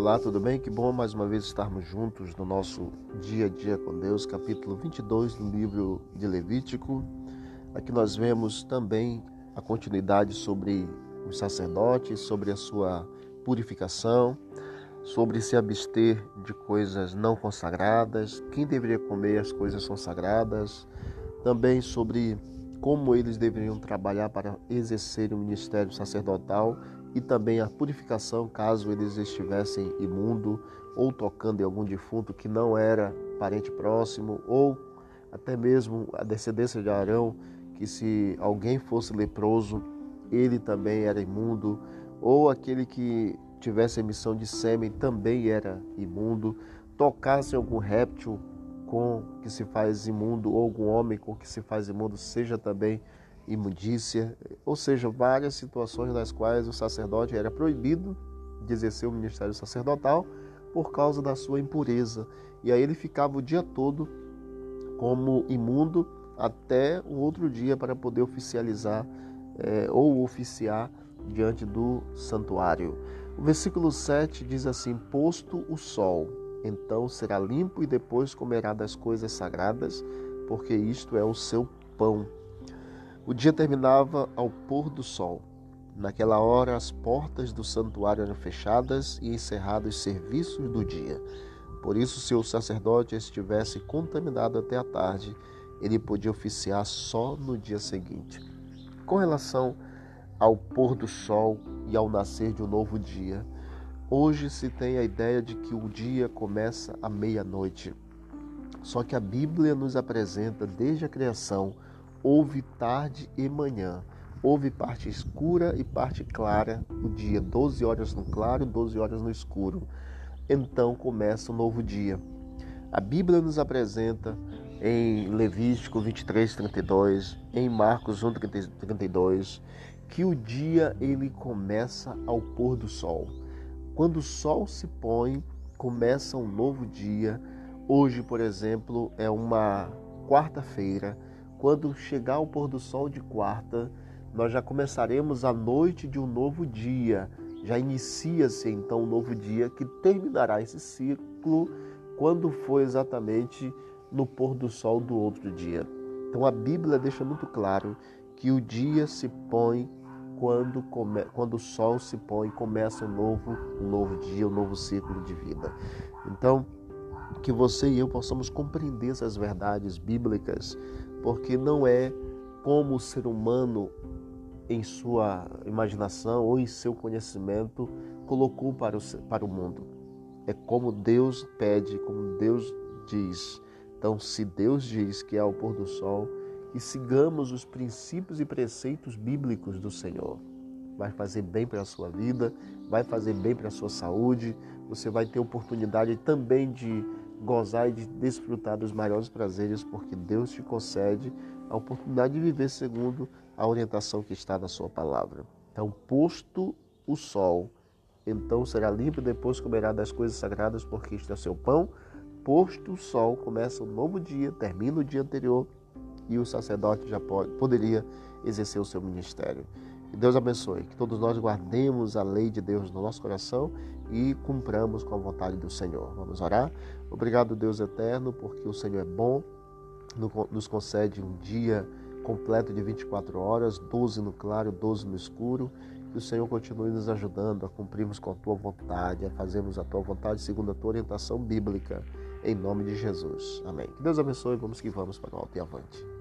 Olá, tudo bem? Que bom mais uma vez estarmos juntos no nosso dia a dia com Deus, capítulo 22 do livro de Levítico. Aqui nós vemos também a continuidade sobre os sacerdotes, sobre a sua purificação, sobre se abster de coisas não consagradas, quem deveria comer as coisas consagradas, também sobre como eles deveriam trabalhar para exercer o ministério sacerdotal e também a purificação caso eles estivessem imundo ou tocando em algum defunto que não era parente próximo ou até mesmo a descendência de Arão, que se alguém fosse leproso, ele também era imundo, ou aquele que tivesse emissão de sêmen também era imundo, tocasse algum réptil com que se faz imundo ou algum homem com que se faz imundo seja também imundo imundícia, ou seja, várias situações nas quais o sacerdote era proibido de exercer o ministério sacerdotal por causa da sua impureza. E aí ele ficava o dia todo como imundo até o outro dia para poder oficializar é, ou oficiar diante do santuário. O versículo 7 diz assim: Posto o sol, então será limpo e depois comerá das coisas sagradas, porque isto é o seu pão. O dia terminava ao pôr do sol. Naquela hora, as portas do santuário eram fechadas e encerrados os serviços do dia. Por isso, se o sacerdote estivesse contaminado até a tarde, ele podia oficiar só no dia seguinte. Com relação ao pôr do sol e ao nascer de um novo dia, hoje se tem a ideia de que o dia começa à meia-noite. Só que a Bíblia nos apresenta desde a criação houve tarde e manhã. Houve parte escura e parte clara, o dia 12 horas no claro, 12 horas no escuro. Então começa um novo dia. A Bíblia nos apresenta em Levítico 23, 32, em Marcos 1, 32, que o dia ele começa ao pôr do sol. Quando o sol se põe, começa um novo dia. Hoje, por exemplo, é uma quarta-feira quando chegar o pôr do sol de quarta, nós já começaremos a noite de um novo dia. Já inicia-se então um novo dia que terminará esse ciclo quando for exatamente no pôr do sol do outro dia. Então a Bíblia deixa muito claro que o dia se põe quando, come, quando o sol se põe, começa um novo, um novo dia, um novo ciclo de vida. Então, que você e eu possamos compreender essas verdades bíblicas porque não é como o ser humano, em sua imaginação ou em seu conhecimento, colocou para o, para o mundo. É como Deus pede, como Deus diz. Então, se Deus diz que é ao pôr do sol, que sigamos os princípios e preceitos bíblicos do Senhor. Vai fazer bem para a sua vida, vai fazer bem para a sua saúde, você vai ter oportunidade também de gozar e de desfrutar dos maiores prazeres, porque Deus te concede a oportunidade de viver segundo a orientação que está na sua palavra. Então, posto o sol, então será e depois comerá das coisas sagradas, porque isto é seu pão. Posto o sol, começa um novo dia, termina o dia anterior e o sacerdote já pode, poderia exercer o seu ministério. Que Deus abençoe, que todos nós guardemos a lei de Deus no nosso coração e cumpramos com a vontade do Senhor. Vamos orar? Obrigado, Deus eterno, porque o Senhor é bom, nos concede um dia completo de 24 horas, 12 no claro, 12 no escuro. Que o Senhor continue nos ajudando a cumprirmos com a tua vontade, a fazermos a tua vontade segundo a tua orientação bíblica. Em nome de Jesus. Amém. Que Deus abençoe. Vamos que vamos para o alto e avante.